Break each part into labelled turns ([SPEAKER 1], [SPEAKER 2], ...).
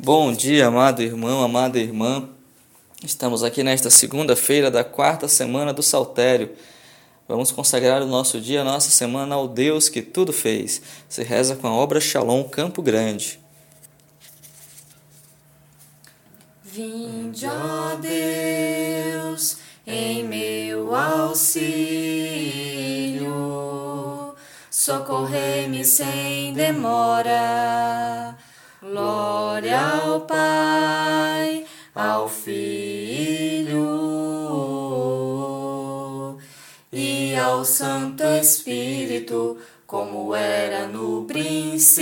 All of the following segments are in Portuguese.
[SPEAKER 1] Bom dia, amado irmão, amada irmã. Estamos aqui nesta segunda-feira da quarta semana do Saltério. Vamos consagrar o nosso dia, a nossa semana ao Deus que tudo fez. Se reza com a obra Shalom Campo Grande.
[SPEAKER 2] Vinde, ó Deus, em meu auxílio, socorrei-me sem demora Glória ao Pai, ao Filho e ao Santo Espírito, como era no princípio,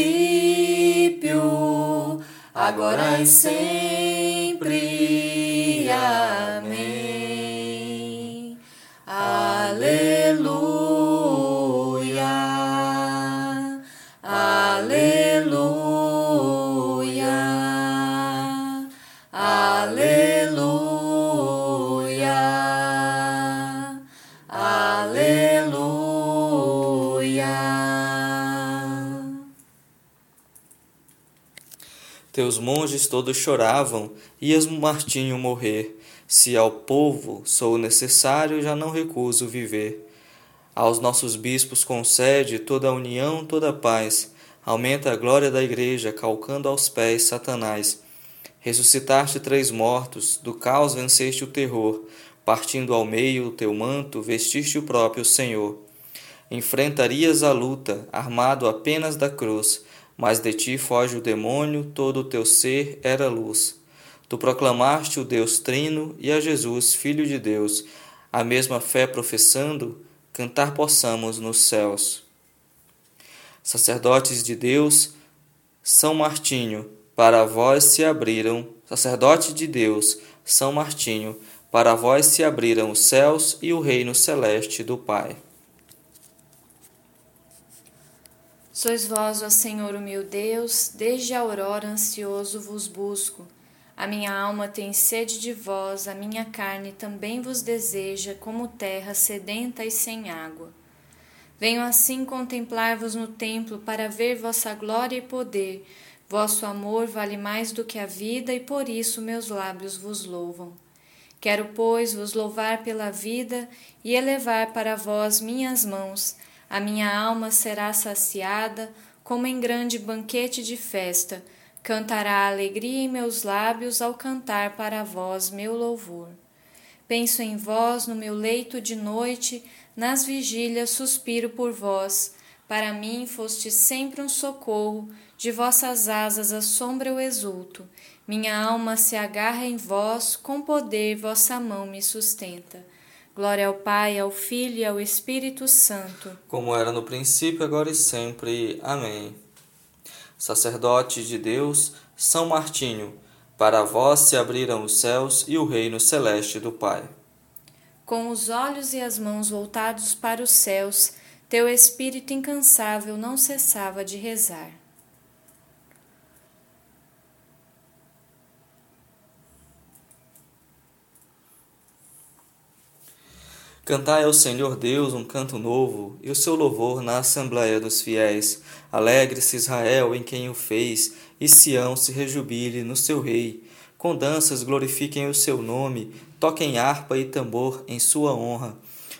[SPEAKER 2] agora e sempre.
[SPEAKER 1] Teus monges todos choravam, ias Martinho morrer. Se ao povo sou necessário, já não recuso viver. Aos nossos bispos concede toda a união, toda a paz. Aumenta a glória da igreja, calcando aos pés Satanás. Ressuscitaste três mortos, do caos venceste o terror. Partindo ao meio o teu manto, vestiste o próprio Senhor. Enfrentarias a luta, armado apenas da cruz mas de ti foge o demônio, todo o teu ser era luz. Tu proclamaste o Deus Trino e a Jesus, Filho de Deus, a mesma fé professando, cantar possamos nos céus. Sacerdotes de Deus, São Martinho, para vós se abriram, sacerdote de Deus, São Martinho, para vós se abriram os céus e o reino celeste do Pai.
[SPEAKER 3] Sois vós, ó Senhor, o meu Deus, desde a aurora ansioso vos busco. A minha alma tem sede de vós, a minha carne também vos deseja, como terra sedenta e sem água. Venho assim contemplar-vos no templo para ver vossa glória e poder. Vosso amor vale mais do que a vida e por isso meus lábios vos louvam. Quero, pois, vos louvar pela vida e elevar para vós minhas mãos a minha alma será saciada como em grande banquete de festa. Cantará alegria em meus lábios ao cantar para vós meu louvor. Penso em vós no meu leito de noite, nas vigílias suspiro por vós. Para mim foste sempre um socorro, de vossas asas a sombra eu exulto. Minha alma se agarra em vós, com poder vossa mão me sustenta. Glória ao Pai, ao Filho e ao Espírito Santo.
[SPEAKER 1] Como era no princípio, agora e sempre. Amém. Sacerdote de Deus, São Martinho, para vós se abriram os céus e o reino celeste do Pai.
[SPEAKER 3] Com os olhos e as mãos voltados para os céus, teu espírito incansável não cessava de rezar.
[SPEAKER 1] Cantai ao Senhor Deus um canto novo, e o seu louvor na Assembleia dos Fiéis. Alegre-se Israel em quem o fez, e Sião se rejubile no seu Rei. Com danças glorifiquem o seu nome, toquem harpa e tambor em sua honra.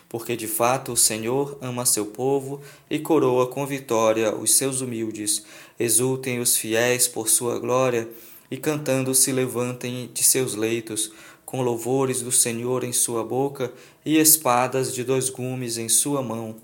[SPEAKER 1] Porque de fato o Senhor ama seu povo e coroa com vitória os seus humildes. Exultem os fiéis por sua glória, e cantando se levantem de seus leitos com louvores do Senhor em sua boca e espadas de dois gumes em sua mão,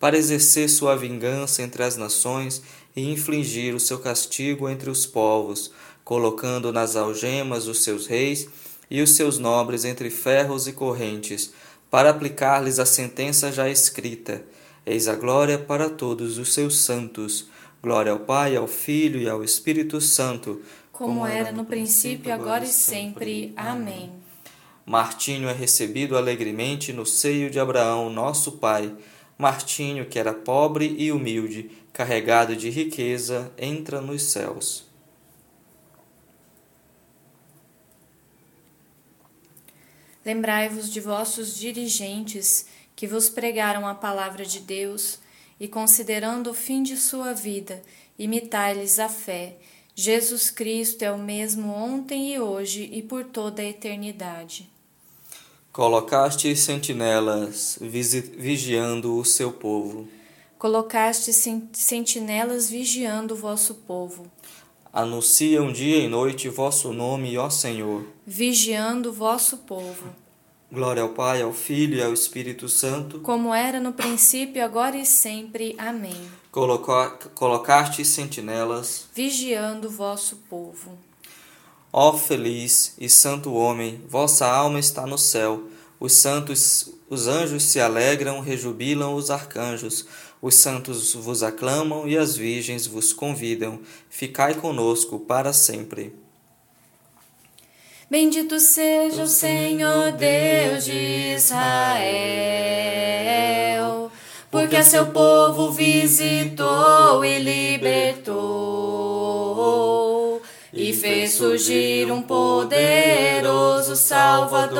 [SPEAKER 1] para exercer sua vingança entre as nações e infligir o seu castigo entre os povos, colocando nas algemas os seus reis e os seus nobres entre ferros e correntes, para aplicar-lhes a sentença já escrita. Eis a glória para todos os seus santos. Glória ao Pai, ao Filho e ao Espírito Santo,
[SPEAKER 3] como era no princípio, agora e sempre. Amém.
[SPEAKER 1] Martinho é recebido alegremente no seio de Abraão, nosso pai. Martinho, que era pobre e humilde, carregado de riqueza, entra nos céus.
[SPEAKER 3] Lembrai-vos de vossos dirigentes que vos pregaram a palavra de Deus, e considerando o fim de sua vida, imitai-lhes a fé Jesus Cristo é o mesmo ontem e hoje e por toda a eternidade.
[SPEAKER 1] Colocaste sentinelas vigiando o seu povo.
[SPEAKER 3] Colocaste sentinelas vigiando o vosso povo.
[SPEAKER 1] Anunciam dia e noite vosso nome, ó Senhor.
[SPEAKER 3] Vigiando o vosso povo.
[SPEAKER 1] Glória ao Pai, ao Filho e ao Espírito Santo.
[SPEAKER 3] Como era no princípio, agora e sempre. Amém.
[SPEAKER 1] colocaste sentinelas.
[SPEAKER 3] Vigiando o vosso povo.
[SPEAKER 1] Ó feliz e santo homem, vossa alma está no céu. Os santos, os anjos se alegram, rejubilam os arcanjos. Os santos vos aclamam e as virgens vos convidam. Ficai conosco para sempre.
[SPEAKER 2] Bendito seja o Senhor Deus de Israel, porque a seu povo visitou e libertou fez surgir um poderoso Salvador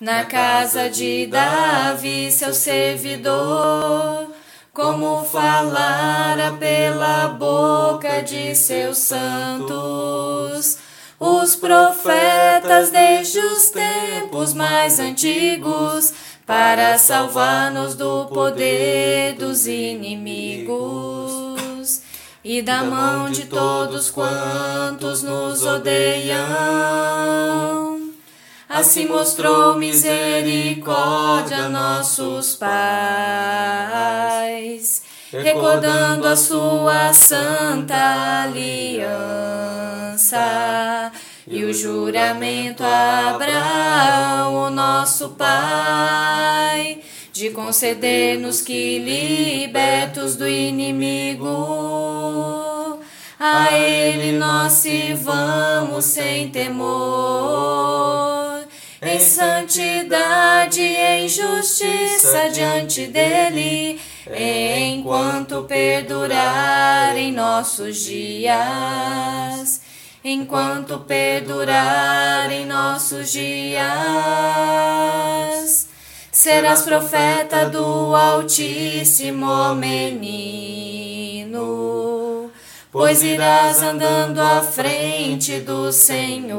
[SPEAKER 2] na casa de Davi, seu servidor. Como falara pela boca de seus santos, os profetas desde os tempos mais antigos, para salvar-nos do poder dos inimigos e da mão de todos quantos nos odeiam. Assim mostrou misericórdia a nossos pais, recordando a sua santa aliança e o juramento a Abraão, o nosso pai de conceder-nos que, libertos do inimigo, a Ele nós sirvamos sem temor, em santidade e em justiça diante dEle, enquanto perdurar em nossos dias. Enquanto perdurar em nossos dias serás profeta do Altíssimo menino, pois irás andando à frente do Senhor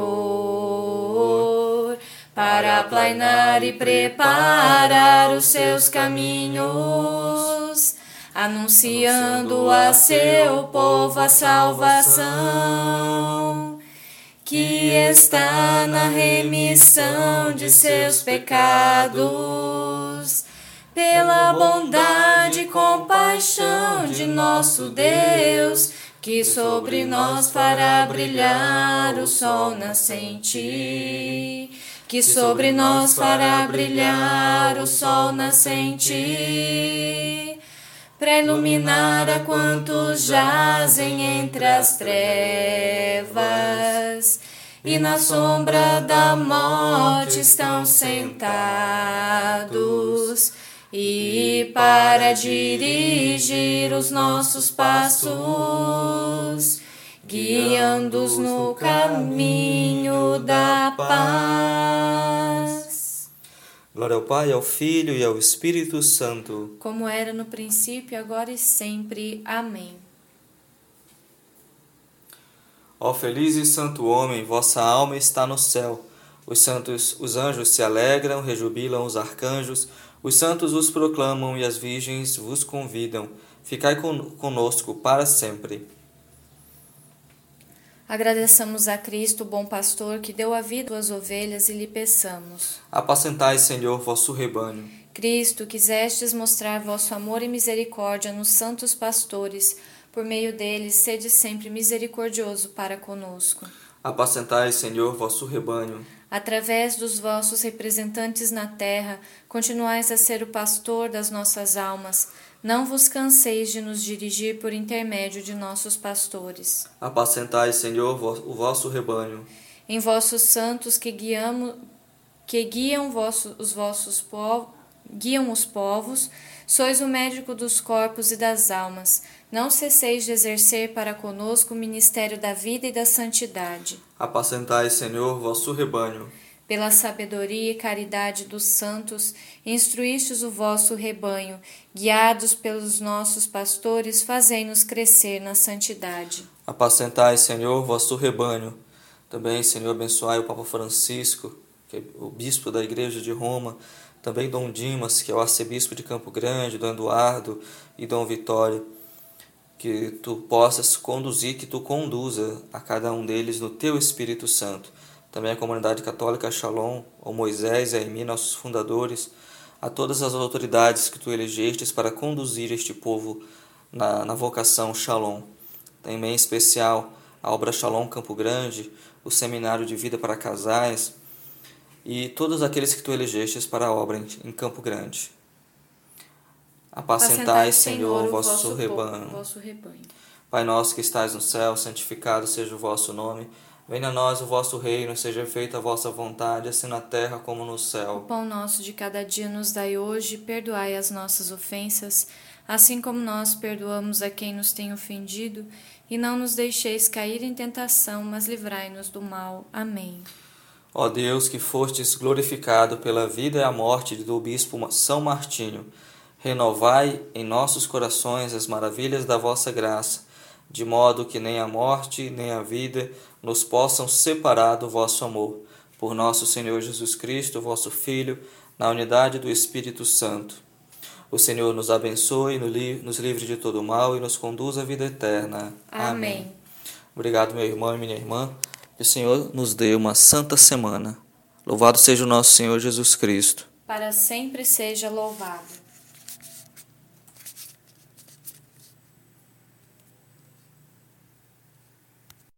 [SPEAKER 2] para aplainar e preparar os seus caminhos, anunciando a seu povo a salvação que está na remissão de seus pecados, pela bondade e compaixão de nosso Deus, que sobre nós fará brilhar o sol nascente, que sobre nós fará brilhar o sol nascente para iluminar a quantos jazem entre as trevas e na sombra da morte estão sentados e para dirigir os nossos passos, guiando-os no caminho da paz.
[SPEAKER 1] Glória ao Pai, ao Filho e ao Espírito Santo.
[SPEAKER 3] Como era no princípio, agora e sempre. Amém.
[SPEAKER 1] Ó feliz e santo homem, vossa alma está no céu. Os santos, os anjos se alegram, rejubilam os arcanjos, os santos vos proclamam e as virgens vos convidam. Ficai conosco para sempre.
[SPEAKER 3] Agradeçamos a Cristo, bom pastor, que deu a vida às ovelhas e lhe peçamos.
[SPEAKER 1] Apacentai, Senhor, vosso rebanho.
[SPEAKER 3] Cristo, quisestes mostrar vosso amor e misericórdia nos santos pastores, por meio deles sede sempre misericordioso para conosco.
[SPEAKER 1] Apacentai, Senhor, vosso rebanho.
[SPEAKER 3] Através dos vossos representantes na terra, continuais a ser o pastor das nossas almas não vos canseis de nos dirigir por intermédio de nossos pastores.
[SPEAKER 1] Apacentai, Senhor, o vosso rebanho.
[SPEAKER 3] Em vossos santos que guiamos, que guiam vosso, os vossos povos, guiam os povos, sois o médico dos corpos e das almas. Não cesseis de exercer para conosco o ministério da vida e da santidade.
[SPEAKER 1] Apacentai, Senhor, vosso rebanho.
[SPEAKER 2] Pela sabedoria e caridade dos santos, instruístes o vosso rebanho, guiados pelos nossos pastores, fazei-nos crescer na santidade.
[SPEAKER 1] Apacentai, Senhor, vosso rebanho. Também, Senhor, abençoai o Papa Francisco, que é o bispo da Igreja de Roma, também Dom Dimas, que é o arcebispo de Campo Grande, Dom Eduardo e Dom Vitório, que tu possas conduzir, que tu conduza a cada um deles no teu Espírito Santo. Também a comunidade católica Shalom, o Moisés e a Emi, nossos fundadores, a todas as autoridades que tu elegestes para conduzir este povo na, na vocação Shalom. Também em especial a obra Shalom Campo Grande, o Seminário de Vida para Casais, e todos aqueles que tu elegestes para a obra em Campo Grande. Apacentai, Senhor, o vosso, vosso rebanho.
[SPEAKER 2] vosso rebanho.
[SPEAKER 1] Pai nosso que estais no céu, santificado seja o vosso nome. Venha a nós o vosso reino, seja feita a vossa vontade, assim na terra como no céu.
[SPEAKER 2] O pão nosso de cada dia nos dai hoje, perdoai as nossas ofensas, assim como nós perdoamos a quem nos tem ofendido, e não nos deixeis cair em tentação, mas livrai-nos do mal. Amém.
[SPEAKER 1] Ó Deus, que fostes glorificado pela vida e a morte do bispo São Martinho, renovai em nossos corações as maravilhas da vossa graça, de modo que nem a morte nem a vida nos possam separar do vosso amor. Por nosso Senhor Jesus Cristo, vosso Filho, na unidade do Espírito Santo. O Senhor nos abençoe, nos livre de todo mal e nos conduz à vida eterna.
[SPEAKER 2] Amém. Amém.
[SPEAKER 1] Obrigado, meu irmão e minha irmã. Que o Senhor nos dê uma santa semana. Louvado seja o nosso Senhor Jesus Cristo.
[SPEAKER 2] Para sempre seja louvado.